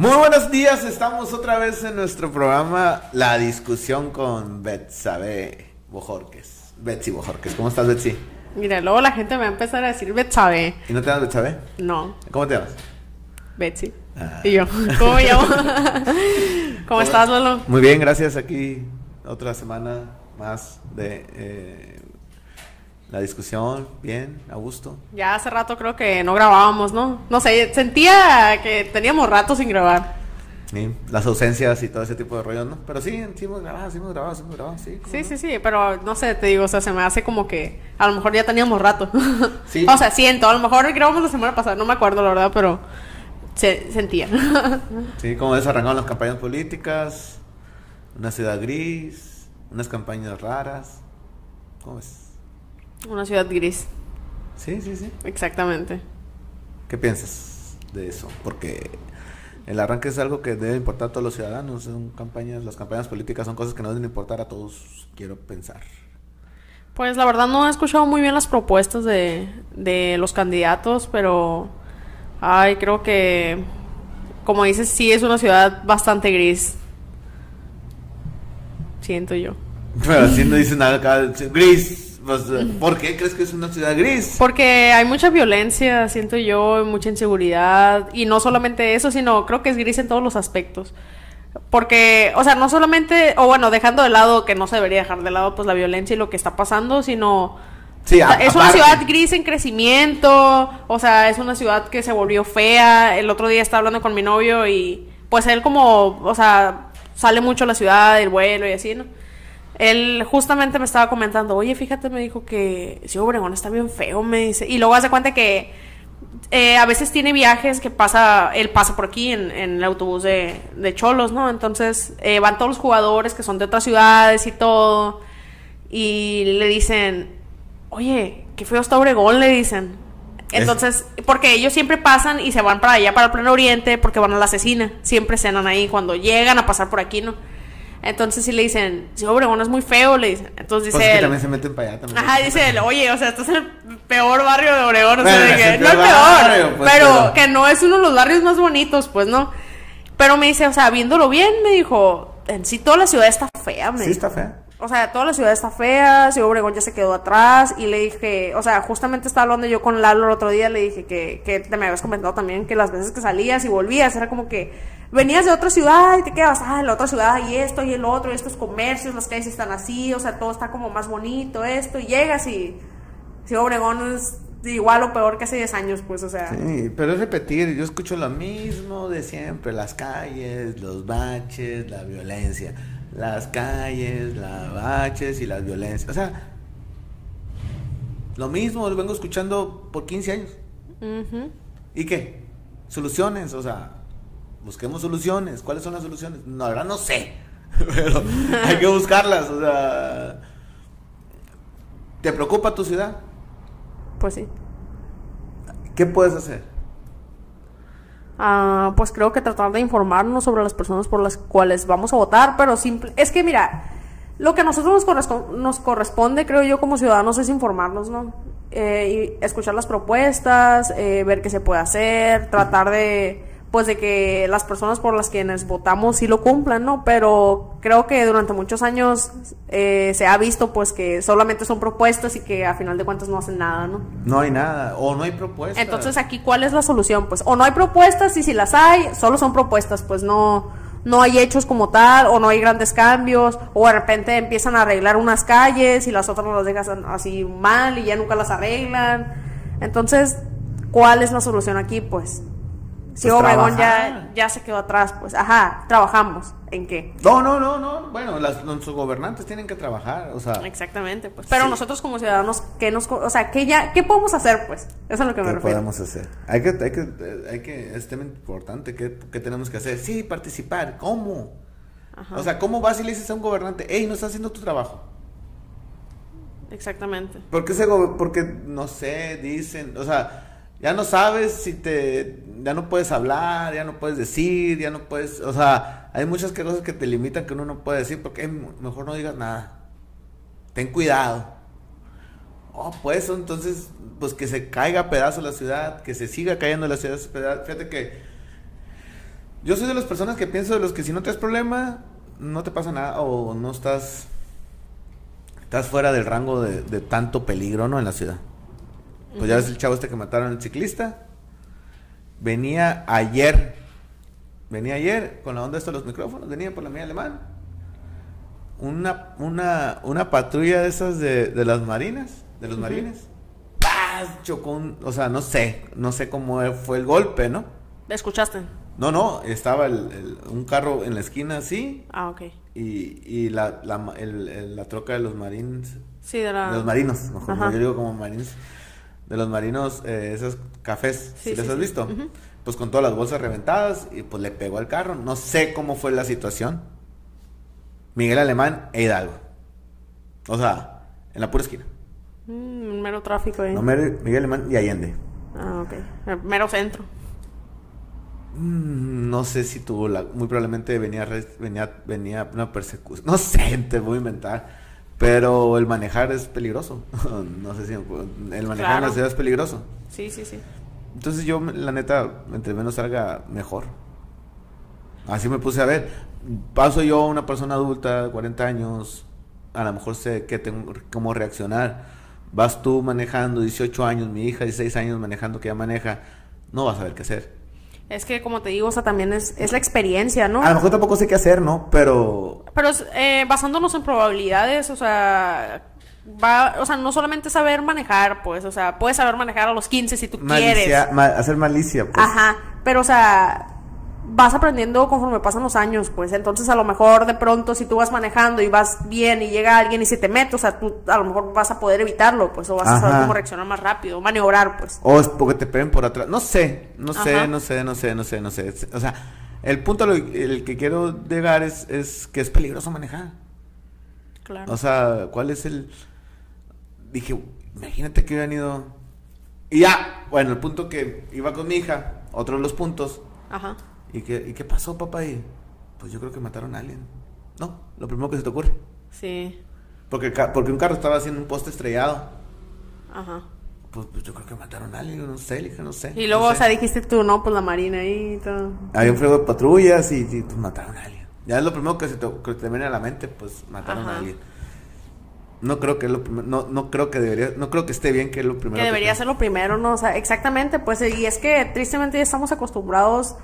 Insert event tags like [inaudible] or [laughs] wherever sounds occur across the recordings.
Muy buenos días, estamos otra vez en nuestro programa La Discusión con Betsabe Bojorques. Betsy Bojorques, ¿cómo estás Betsy? Mira, luego la gente me va a empezar a decir Betsabe. ¿Y no te llamas Betsabe? No, ¿Cómo te llamas? Betsy. Ah. Y yo, ¿cómo me llamo? [laughs] ¿Cómo estás, Lolo? Muy bien, gracias. Aquí otra semana más de eh, la discusión. Bien, a gusto. Ya hace rato creo que no grabábamos, ¿no? No sé, sentía que teníamos rato sin grabar. Sí, las ausencias y todo ese tipo de rollos, ¿no? Pero sí, sí hemos grabado, sí hemos grabado, sí hemos grabado, sí. ¿cómo Sí, no? sí, sí, pero no sé, te digo, o sea, se me hace como que a lo mejor ya teníamos rato. [laughs] Sí. o sea, siento, a lo mejor grabamos la semana pasada, no me acuerdo la verdad, pero se sentía. [laughs] Sí, como desarrancaron las campañas políticas, una ciudad gris, unas campañas raras. ¿Cómo ves? Una ciudad gris, Sí, sí, sí. exactamente. ¿Qué piensas de eso? Porque el arranque es algo que debe importar a todos los ciudadanos. Son campañas, las campañas políticas son cosas que no deben importar a todos, quiero pensar. Pues la verdad no he escuchado muy bien las propuestas de, de los candidatos, pero ay, creo que como dices, sí es una ciudad bastante gris. Siento yo. [laughs] Pero así no dice nada acá. Gris. Pues, ¿Por qué crees que es una ciudad gris? Porque hay mucha violencia, siento yo, mucha inseguridad. Y no solamente eso, sino creo que es gris en todos los aspectos. Porque, o sea, no solamente, o bueno, dejando de lado que no se debería dejar de lado pues la violencia y lo que está pasando, sino Sí, a- es una aparte. ciudad gris en crecimiento, o sea, es una ciudad que se volvió fea. El otro día estaba hablando con mi novio y pues él como, o sea, sale mucho a la ciudad, el vuelo y así, ¿no? Él justamente me estaba comentando, oye, fíjate, me dijo que sí, Obregón está bien feo, me dice. Y luego hace cuenta que eh, a veces tiene viajes que pasa, él pasa por aquí en, en el autobús de, de Cholos, ¿no? Entonces eh, van todos los jugadores que son de otras ciudades y todo. Y le dicen, oye, qué feo está Obregón, le dicen. Entonces, porque ellos siempre pasan y se van para allá, para el Pleno Oriente, porque van a la asesina. Siempre cenan ahí cuando llegan a pasar por aquí, ¿no? Entonces, si le dicen, sí, Obregón es muy feo, le dicen. Entonces Pues dice es que él, también se meten para allá. También Ajá, dice él, oye, o sea, estás en el peor barrio de Obregón, o sea, Bueno, de es que- el no el peor peor, barrio, pues, pero, pero- que no es uno de los barrios más bonitos, pues, ¿no? Pero me dice, o sea, viéndolo bien, me dijo, en sí toda la ciudad está fea, me Sí, dijo. está fea. O sea, toda la ciudad está fea, Ciudad Obregón ya se quedó atrás y le dije, o sea, justamente estaba hablando yo con Lalo el otro día, le dije que, que te me habías comentado también que las veces que salías y volvías era como que venías de otra ciudad y te quedabas, ah, en la otra ciudad y esto y el otro, y estos comercios, las calles están así, o sea, todo está como más bonito, esto, y llegas y Ciudad Obregón es igual o peor que hace 10 años, pues, o sea. Sí, pero es repetir, yo escucho lo mismo de siempre, las calles, los baches, la violencia, las calles, las baches y las violencias, o sea, lo mismo lo vengo escuchando por 15 años. ¿Y qué? Soluciones, o sea, busquemos soluciones, ¿cuáles son las soluciones? No, verdad no sé, [laughs] pero hay que buscarlas, o sea, ¿te preocupa tu ciudad? Pues sí. ¿Qué puedes hacer? Ah, pues creo que tratar de informarnos sobre las personas por las cuales vamos a votar, pero simple, es que mira, lo que a nosotros nos, correspo- nos corresponde, creo yo, como ciudadanos, es informarnos, ¿no? Eh, y escuchar las propuestas, eh, ver qué se puede hacer, tratar de, pues, de que las personas por las quienes votamos sí lo cumplan, ¿no? Pero creo que durante muchos años eh, se ha visto, pues, que solamente son propuestas y que a final de cuentas no hacen nada, ¿no? No hay nada, o no hay propuesta. Entonces aquí, ¿cuál es la solución? Pues o no hay propuestas y si las hay, solo son propuestas, pues no, no hay hechos como tal, o no hay grandes cambios, o de repente empiezan a arreglar unas calles y las otras las dejan así mal y ya nunca las arreglan. Entonces, ¿cuál es la solución aquí? Pues, si Pues Obregón ya, ya se quedó atrás, pues, ajá, trabajamos. ¿En qué? No, no, no, no. Bueno, las, nuestros gobernantes tienen que trabajar, o sea, Exactamente, pues. Pero Sí. nosotros como ciudadanos, ¿qué nos, o sea, qué ya, qué podemos hacer, pues? Eso es a lo que me ¿qué refiero. podemos hacer? Hay que, hay que, hay que, es tema importante, ¿qué, qué tenemos que hacer? Sí, participar, ¿cómo? Ajá. O sea, ¿cómo vas y le dices a un gobernante, hey, no estás haciendo tu trabajo? Exactamente. Porque ese porque no sé, dicen, o sea, ya no sabes si te ya no puedes hablar, ya no puedes decir, ya no puedes, o sea, hay muchas cosas que te limitan que uno no puede decir porque "Eh, mejor no digas nada. Ten cuidado. Oh, pues entonces pues que se caiga a pedazos la ciudad, que se siga cayendo la ciudad. Fíjate que Yo soy de las personas que pienso de los que si no te das problema, no te pasa nada o no estás estás fuera del rango de, de tanto peligro, ¿no? En la ciudad. Pues ya ves el chavo este que mataron al ciclista. Venía ayer. Venía ayer con la onda de los micrófonos. Venía por la mía alemán. Una, una, una patrulla de esas de, de las marinas. De los marines. ¡Paz! Chocó un- O sea, no sé. No sé cómo fue el golpe, ¿no? ¿Escuchaste? No, no. Estaba el- el- un carro en la esquina así. Ah, ok. Y, y la, la, el- la troca de los marines Sí, de la... de los marinos, mejor, yo digo como marines. De los marinos, eh, esos cafés, Sí, si les sí, has sí. visto? Pues con todas las bolsas reventadas y pues le pegó al carro. No sé cómo fue la situación. Miguel Alemán e Hidalgo. O sea, en la pura esquina. Mm, mero tráfico ahí. No, Miguel Alemán y Allende. Ah, ok. Mero centro. Mm, No sé si tuvo la. Muy probablemente venía, venía, venía una persecución. [laughs] No sé, te voy a inventar. Pero el manejar es peligroso. [laughs] no sé si. El manejar en la ciudad es peligroso. Sí, sí, sí. Entonces yo, la neta, entre menos salga, mejor. Así me puse a ver. Paso yo una persona adulta, 40 años, a lo mejor sé qué tengo, cómo reaccionar. Vas tú manejando, 18 años, mi hija, 16 años manejando que ya maneja, no vas a saber qué hacer. Es que, como te digo, o sea, también es, es la experiencia, ¿no? A lo mejor tampoco sé qué hacer, ¿no? Pero Pero eh, basándonos en probabilidades, o sea, va, o sea, no solamente saber manejar, pues, o sea, puedes saber manejar a los 15 si tú malicia, quieres. ma- hacer malicia, pues. Ajá, pero o sea, vas aprendiendo conforme pasan los años, pues, entonces a lo mejor de pronto si tú vas manejando y vas bien y llega alguien y se te mete, o sea, tú a lo mejor vas a poder evitarlo, pues, o vas a saber cómo reaccionar más rápido, maniobrar, pues. O es porque te peguen por atrás. No sé, no sé, no sé, no sé, no sé, no sé. O sea, el punto al el que quiero llegar es, es que es peligroso manejar. Claro. O sea, ¿cuál es el...? Dije, imagínate que hubieran ido... Y ya, bueno, el punto que iba con mi hija, otro de los puntos. Ajá. ¿Y qué, ¿y qué pasó, papá? Y, pues yo creo que mataron a alguien. No, lo primero que se te ocurre. Sí. Porque, porque un carro estaba haciendo un poste estrellado. Ajá. Pues, pues yo creo que mataron a alguien, no sé, no sé. Y luego, no o sea, dijiste tú, no, pues la marina ahí y todo. Había un fuego de patrullas y, y, pues mataron a alguien. Ya es lo primero que se te, que te viene a la mente, pues mataron Ajá. a alguien. No creo que lo no, no creo que debería, no creo que esté bien que es lo primero. que debería ser lo primero, ¿no? O sea, exactamente, pues, y es que tristemente ya estamos acostumbrados,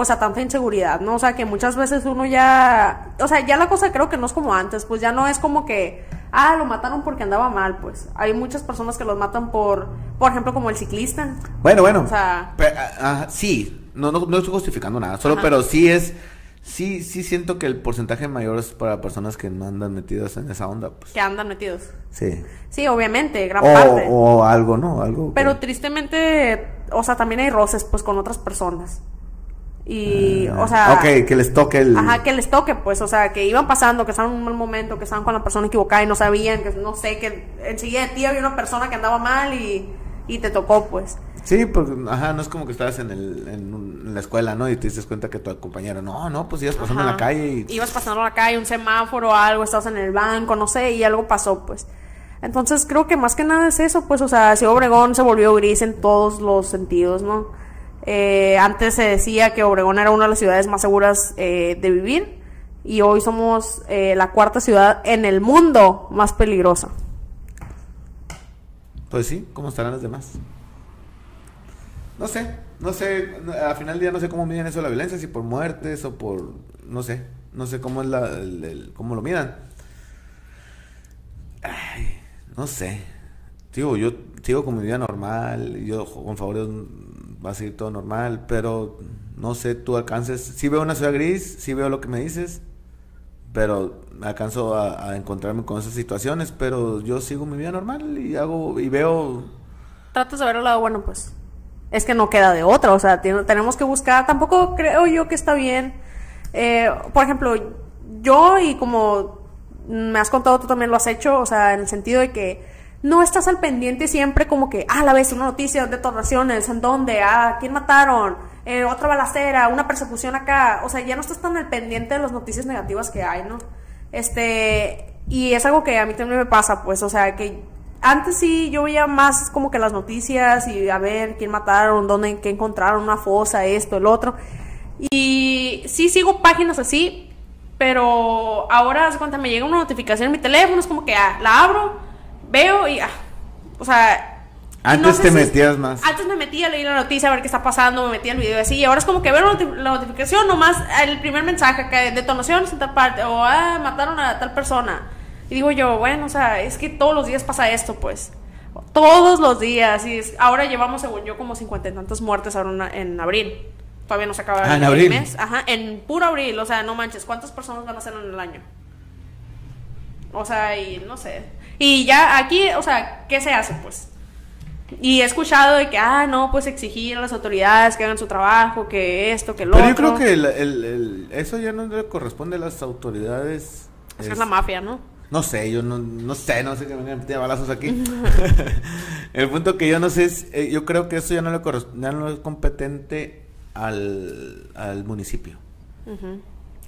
pues, a tanta inseguridad, ¿no? O sea, que muchas veces uno ya, o sea, ya la cosa creo que no es como antes, pues ya no es como que, ah, lo mataron porque andaba mal, pues. Hay muchas personas que los matan por, por ejemplo, como el ciclista. Bueno, bueno. O sea- ah, ah, sí, no, no, no estoy justificando nada, solo Ajá. pero sí es, sí, sí siento que el porcentaje mayor es para personas que no andan metidas en esa onda, pues. Que andan metidos. Sí. Sí, obviamente, gran O, parte. o algo, ¿no? Algo. Pero que- tristemente, o sea, también hay roces, pues, con otras personas. Y, o sea... Ok, que les toque el. Ajá, que les toque, pues, o sea, que iban pasando, que estaban en un mal momento, que estaban con la persona equivocada y no sabían, que no sé, que enseguida de ti había una persona que andaba mal y, y te tocó, pues. Sí, porque, ajá, no es como que estabas en, el, en, un- en la escuela, ¿no? Y te diste cuenta que tu compañero, no, no, pues ibas pasando en Ajá. la calle y... Ibas pasando la calle, un semáforo, algo, estabas en el banco, no sé, y algo pasó, pues. Entonces creo que más que nada es eso, pues, o sea, si Obregón se volvió gris en todos los sentidos, ¿no? Eh, antes se decía que Obregón era una de las ciudades más seguras eh, de vivir y hoy somos eh, la cuarta ciudad en el mundo más peligrosa. Pues sí, ¿cómo estarán los demás? No sé, no sé, al final del día no sé cómo miden eso la violencia, si por muertes o por, no sé, no sé cómo es la, cómo lo midan. No sé. Digo, yo sigo con mi vida normal, yo con favor va a seguir todo normal, pero no sé, tú alcances, sí veo una ciudad gris, sí veo lo que me dices, pero alcanzo a, encontrarme con esas situaciones, pero yo sigo mi vida normal y hago y veo Tratas de ver el lado bueno, pues. Es que no queda de otra, o sea, tenemos que buscar. Tampoco creo yo que está bien. Eh, por ejemplo, yo y como me has contado, tú también lo has hecho, o sea, en el sentido de que no estás al pendiente siempre como que, ah, la vez una noticia, detonaciones, en dónde, ah, quién mataron, Eh, otra balacera, una persecución acá, o sea, ya no estás tan al pendiente de las noticias negativas que hay, ¿no? Este, y es algo que a mí también me pasa, pues, o sea, que antes sí yo veía más como que las noticias y a ver quién mataron, dónde, qué encontraron, una fosa, esto, el otro. Y sí sigo páginas así, pero ahora, cuando me llega una notificación en mi teléfono, es como que ah, la abro, veo y, ah, o sea... Antes sé te si- metías más. Antes me metía a leer la noticia, a ver qué está pasando, me metía el video así, y ahora es como que veo la, noti- la notificación, nomás el primer mensaje, que detonación en tal parte, o ah, mataron a tal persona. Y digo yo, bueno, o sea, es que todos los días pasa esto, pues. Todos los días. Y es- ahora llevamos, según yo, como cincuenta y tantas muertes ahora en- en abril. Todavía no se acaba Ah, en el abril. mes. Ajá, en puro abril. O sea, no manches, ¿cuántas personas van a ser en el año? O sea, y no sé. Y ya aquí, o sea, ¿qué se hace, pues? Y he escuchado de que, ah, no, pues exigir a las autoridades que hagan su trabajo, que esto, que lo Pero yo otro. creo que el- el- el- eso ya no le corresponde a las autoridades. Es que Es- es la mafia, ¿no? No sé, yo no, no sé, no sé que me a balazos aquí. [laughs] [laughs] el punto que yo no sé es, eh, yo creo que eso ya no le corres- ya no es competente al, al municipio. Ujú.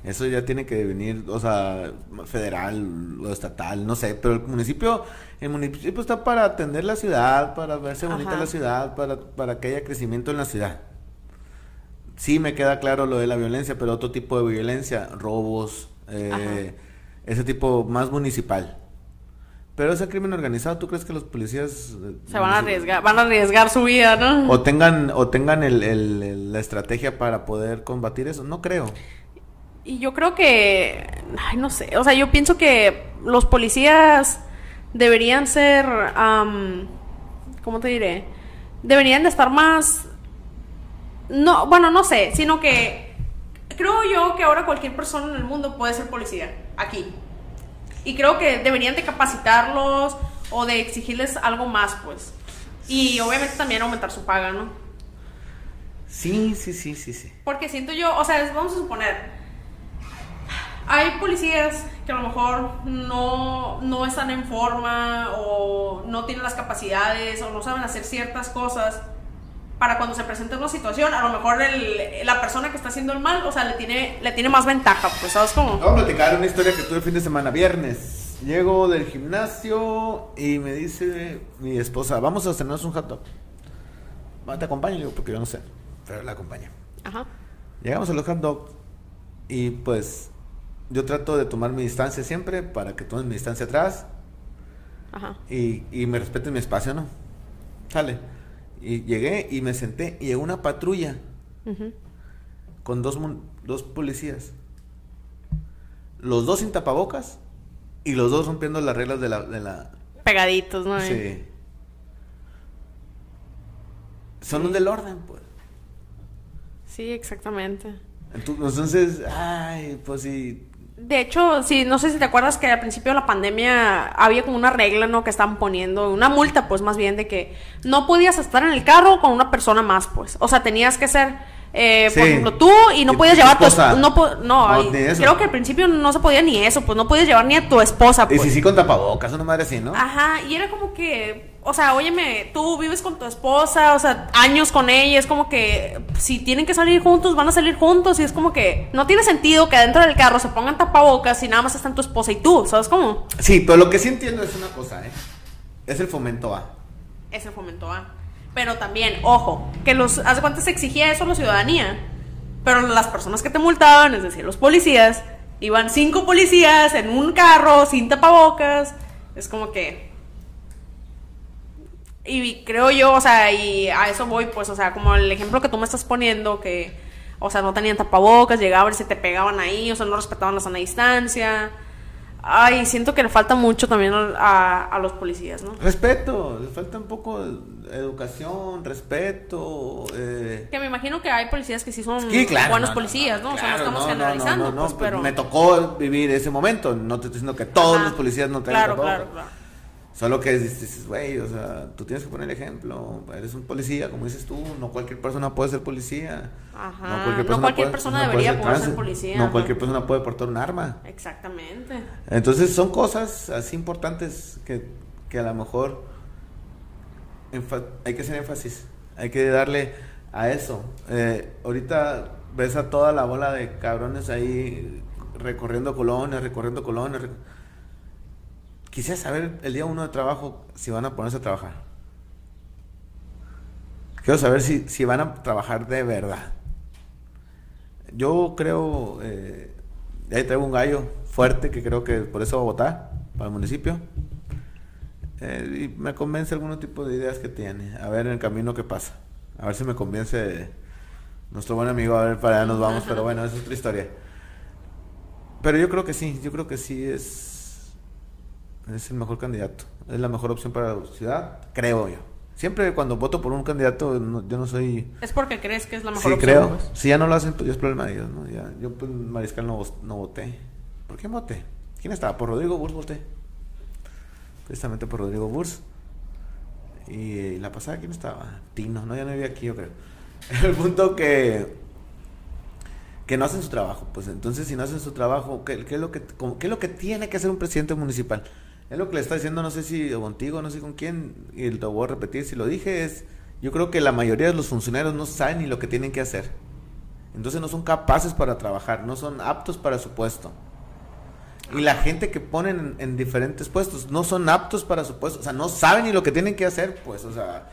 Eso ya tiene que venir, o sea, federal o estatal, no sé, pero el municipio, el municipio está para atender la ciudad, para verse bonita la ciudad, para, para que haya crecimiento en la ciudad. Sí me queda claro lo de la violencia, pero otro tipo de violencia, robos, eh, ese tipo más municipal. Pero ese crimen organizado, ¿tú crees que los policías eh, Se van a arriesgar, van a arriesgar su vida, ¿no? o tengan o tengan el- el- el- la estrategia para poder combatir eso? No creo. Y yo creo que, ay, no sé, o sea, yo pienso que los policías deberían ser, ¿cómo te diré? Deberían de estar más, no, bueno, no sé, sino que creo yo que ahora cualquier persona en el mundo puede ser policía, aquí. Y creo que deberían de capacitarlos o de exigirles algo más, pues. Y obviamente también aumentar su paga, ¿no? Sí, sí, sí, sí, sí. Porque siento yo, o sea, vamos a suponer, hay policías que a lo mejor no, no están en forma o no tienen las capacidades o no saben hacer ciertas cosas para cuando se presente una situación, a lo mejor el- la persona que está haciendo el mal, o sea, le tiene, le tiene más ventaja, pues, ¿sabes cómo? Vamos a platicar una historia que tuve el fin de semana, viernes. Llego del gimnasio y me dice mi esposa, vamos a cenarnos un hot dog. Va, Te acompaño, digo, porque yo no sé, pero la acompaña. Ajá. Llegamos a los hot dog y pues yo trato de tomar mi distancia siempre para que tomen mi distancia atrás Ajá. y, y me respeten mi espacio, ¿no? Sale. Y llegué y me senté y llegó una patrulla Ujú. con dos, dos policías. Los dos sin tapabocas y los dos rompiendo las reglas de la... De la Pegaditos, ¿no? sí. Son los del orden, pues. Sí, exactamente. Entonces, ay, pues sí. De hecho, sí, no sé si te acuerdas que al principio de la pandemia había como una regla, ¿no? Que estaban poniendo, una multa, pues más bien, de que no podías estar en el carro con una persona más, pues. O sea, tenías que ser, eh, por ejemplo, tú y no podías llevar a tu esposa. No, no, No, y creo que al principio no se podía ni eso, pues no podías llevar ni a tu esposa, Y pues. sí, sí con tapabocas, una madre así, ¿no? Ajá, y era como que, o sea, óyeme, tú vives con tu esposa, o sea, años con ella, es como que si tienen que salir juntos, van a salir juntos, y es como que no tiene sentido que adentro del carro se pongan tapabocas y nada más están tu esposa y tú, ¿sabes cómo? Sí, pero lo que sí entiendo es una cosa, ¿eh? Es el fomento A. Ese fomento A. Pero también, ojo, que los, hace cuánto se exigía eso a la ciudadanía, pero las personas que te multaban, es decir, los policías, iban cinco policías en un carro sin tapabocas, es como que... Y creo yo, o sea, y a eso voy, pues, o sea, como el ejemplo que tú me estás poniendo, que, o sea, no tenían tapabocas, llegaban y se te pegaban ahí, o sea, no respetaban la sana distancia. Ay, siento que le falta mucho también a, a los policías, ¿no? Respeto, le falta un poco de educación, respeto. Eh. Que me imagino que hay policías que sí son Sí, claro, buenos no, no, policías, ¿no? o sea, no estamos generalizando, no, no, pues, no, pero... Me tocó vivir ese momento, no te estoy diciendo que todos Ajá. los policías no tengan Claro, claro, claro. Solo que dices, güey, o sea, tú tienes que poner el ejemplo. Eres un policía, como dices tú. No cualquier persona puede ser policía. Ajá, no cualquier persona no debería puede poder ser policía, No ajá. cualquier persona puede portar un arma. Exactamente. Entonces son cosas así importantes que, que a lo mejor hay que hacer énfasis. Hay que darle a eso. Eh, ahorita ves a toda la bola de cabrones ahí recorriendo colonias, recorriendo colonias. rec- Quisiera saber el día uno de trabajo si van a ponerse a trabajar. Quiero saber si, si van a trabajar de verdad. yo creo, eh, ahí traigo un gallo fuerte que creo que por eso va a votar para el municipio. Eh, y me convence algún tipo de ideas que tiene. A ver en el camino qué pasa. A ver si me convence nuestro buen amigo. A ver para allá nos vamos. Pero bueno, esa es otra historia. Pero yo creo que sí. Yo creo que sí es, es el mejor candidato. Es la mejor opción para la ciudad. Creo yo. Siempre cuando voto por un candidato, yo no soy... Es porque crees que es la mejor sí, opción. creo. pues. Si ya no lo hacen, pues es problema de ellos, ¿no? Ya, yo pues Mariscal no, no voté. ¿Por qué voté? ¿Quién estaba? Por Rodrigo Burs voté. Precisamente por Rodrigo Burs. Y la pasada, ¿quién estaba? Tino, no, ya no vivía aquí, yo creo. [laughs] El punto que que no hacen su trabajo, pues entonces si no hacen su trabajo, ¿qué, qué es lo que cómo- qué es lo que tiene que hacer un presidente municipal? Es lo que le está diciendo, no sé si contigo, no sé con quién, y lo voy a repetir, si lo dije es, yo creo que la mayoría de los funcionarios no saben ni lo que tienen que hacer. Entonces no son capaces para trabajar, no son aptos para su puesto. Y la gente que ponen en, en diferentes puestos no son aptos para su puesto, o sea, no saben ni lo que tienen que hacer, pues, o sea...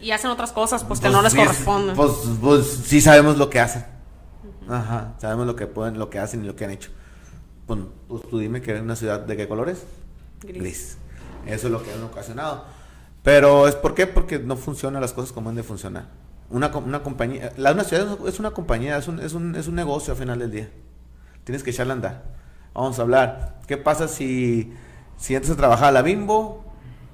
Y hacen otras cosas, pues, que Pues no les corresponden. Pues, pues sí sabemos lo que hacen. Ajá, sabemos lo que pueden, lo que hacen y lo que han hecho. Bueno, pues tú dime que es una ciudad de qué colores? Gris. Eso es lo que han ocasionado. Pero es por qué? Porque no funcionan las cosas como han de funcionar. Una, una compañía, la, una ciudad es una compañía, es un, es, un, es un negocio al final del día. Tienes que echarle a andar. Vamos a hablar. ¿Qué pasa si, si entras a trabajar a la bimbo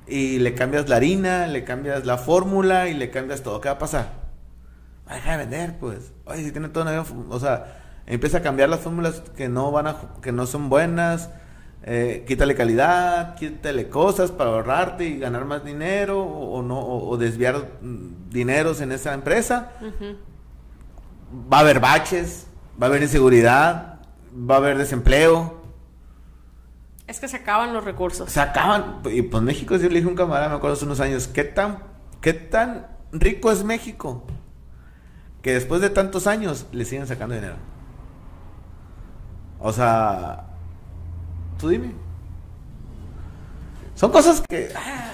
y le cambias la harina, le cambias la fórmula y le cambias todo? ¿Qué va a pasar? Va a dejar de vender, pues. Oye, si tiene todo una... O sea, empieza a cambiar las fórmulas que no van a... que no son buenas. Eh, quítale calidad, quítale cosas para ahorrarte y ganar más dinero o, o no o, o desviar dineros en esa empresa. Va a haber baches, va a haber inseguridad, va a haber desempleo. Es que se acaban los recursos. Se acaban. Y pues México, yo le dije a un camarada, me acuerdo hace unos años, ¿qué tan, qué tan rico es México? Que después de tantos años le siguen sacando dinero. O sea, tú dime. Son cosas que... ah,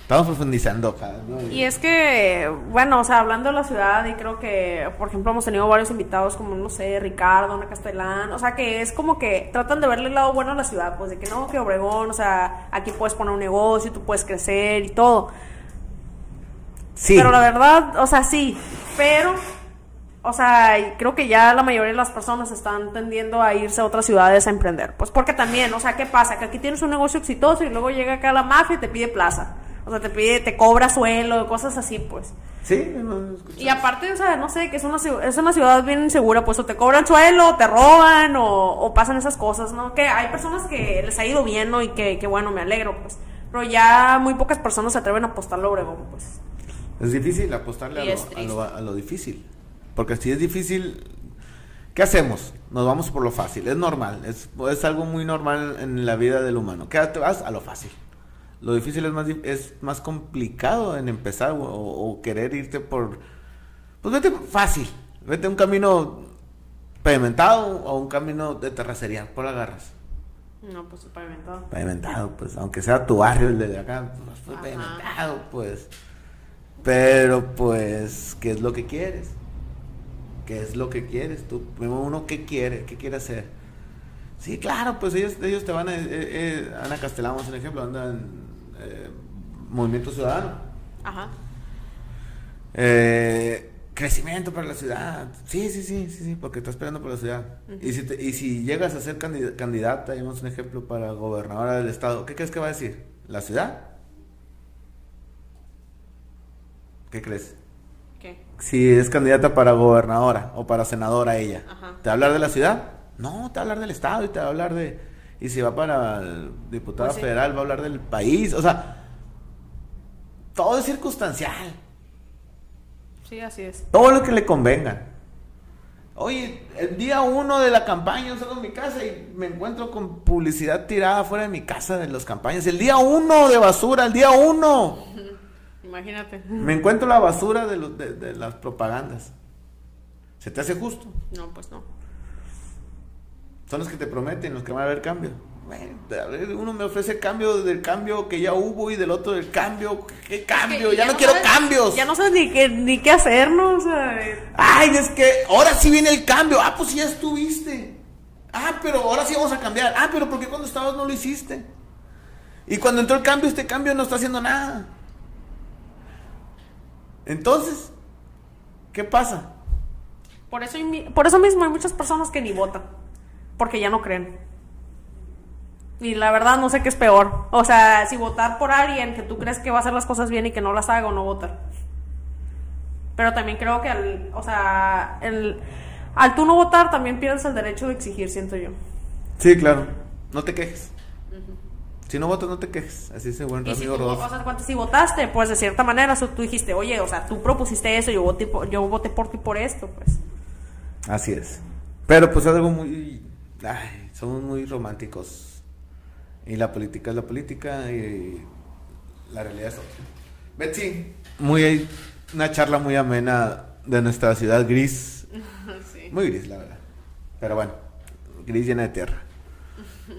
estamos profundizando. ¿no? Y es que, bueno, o sea, hablando de la ciudad, y creo que, por ejemplo, hemos tenido varios invitados como, no sé, Ricardo, Ana Castellán, o sea, que es como que tratan de verle el lado bueno a la ciudad, pues de que no, que Obregón, o sea, aquí puedes poner un negocio, tú puedes crecer y todo. Sí. Pero la verdad, o sea, sí, pero, o sea, creo que ya la mayoría de las personas están tendiendo a irse a otras ciudades a emprender. Pues porque también, o sea, ¿qué pasa? Que aquí tienes un negocio exitoso y luego llega acá la mafia y te pide plaza. O sea, te pide, te cobra suelo, cosas así, pues. Sí, no. Y aparte, o sea, no sé, que es una, es una ciudad bien insegura, pues o te cobran suelo, te roban, o, o pasan esas cosas, ¿no? Que hay personas que les ha ido bien, ¿no? Y que, que bueno, me alegro, pues. Pero ya muy pocas personas se atreven a apostarle a Obregón, pues. Es difícil apostarle a lo, a, lo, a lo difícil. Porque si es difícil, ¿qué hacemos? Nos vamos por lo fácil. Es normal. Es, es algo muy normal en la vida del humano. ¿Qué te vas? A lo fácil. Lo difícil es más, es más complicado en empezar o, o querer irte por... Pues vete fácil. Vete a un camino pavimentado o un camino de terracería. ¿Por agarras? No, pues pavimentado. Pavimentado, pues, aunque sea tu barrio el de acá, pues fue Ajá. pavimentado, pues. Pero, pues, ¿qué es lo que quieres? ¿Qué es lo que quieres? Tú, primero uno, ¿qué quiere? ¿Qué quiere hacer? Sí, claro, pues ellos, ellos te van a... eh, eh, Ana Castellano es un ejemplo, anda en eh, Movimiento Ciudadano. Ajá. Crecimiento para la ciudad. Sí, sí, sí, sí, sí, porque está esperando por la ciudad. y, si te- y si llegas a ser candid- candidata, digamos un ejemplo para gobernadora del estado, ¿qué crees que va a decir? ¿La ciudad? ¿Qué crees? ¿Qué? Si es candidata para gobernadora o para senadora ella, Ajá. ¿te va a hablar de la ciudad? No, te va a hablar del estado y te va a hablar de... Y si va para diputada Pues sí. federal, va a hablar del país. O sea, todo es circunstancial. Sí, así es. Todo lo que le convenga. Oye, el día uno de la campaña yo salgo de mi casa y me encuentro con publicidad tirada fuera de mi casa de las campañas. El día uno de basura, el día uno. [laughs] Imagínate. Me encuentro la basura de, los- de- de las propagandas. ¿Se te hace justo? No, pues no. Son los que te prometen, los que van a haber cambio. Bueno, a ver, uno me ofrece cambio del cambio que ya hubo y del otro del cambio. ¿Qué cambio? Que ya, no quiero sabes- cambios. Ya no sabes ni qué, ni qué hacer, ¿no? O sea, eh, Ay, es que ahora sí viene el cambio. Ah, pues ya estuviste. Ah, pero ahora sí vamos a cambiar. Ah, pero ¿por qué cuando estabas no lo hiciste? Y cuando entró el cambio, este cambio no está haciendo nada. Entonces, ¿qué pasa? por, eso, por eso mismo hay muchas personas que ni votan. Porque ya no creen. Y la verdad no sé qué es peor. O sea, si votar por alguien que tú crees que va a hacer las cosas bien y que no las haga o no votar. Pero también creo que al, o sea, el, al tú no votar también pierdes el derecho de exigir, siento yo. Sí, claro. No te quejes. Si no votas, no te quejes. Así dice buen Y si, amigo tú, Rodolfo. o sea, cuando- si votaste, pues de cierta manera tú dijiste, oye, o sea, tú propusiste eso, yo voté, por, yo voté por ti por esto, pues. Así es. Pero pues algo muy... Ay, somos muy románticos. Y la política es la política y la realidad es otra. Betsy, muy, una charla muy amena de nuestra ciudad gris. [laughs] Sí. Muy gris, la verdad. Pero bueno, gris llena de tierra.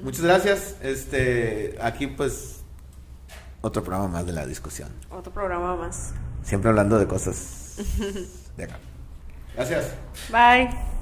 Muchas gracias. Este, aquí pues otro programa más de la discusión. Otro programa más. Siempre hablando de cosas de acá. Gracias. Bye.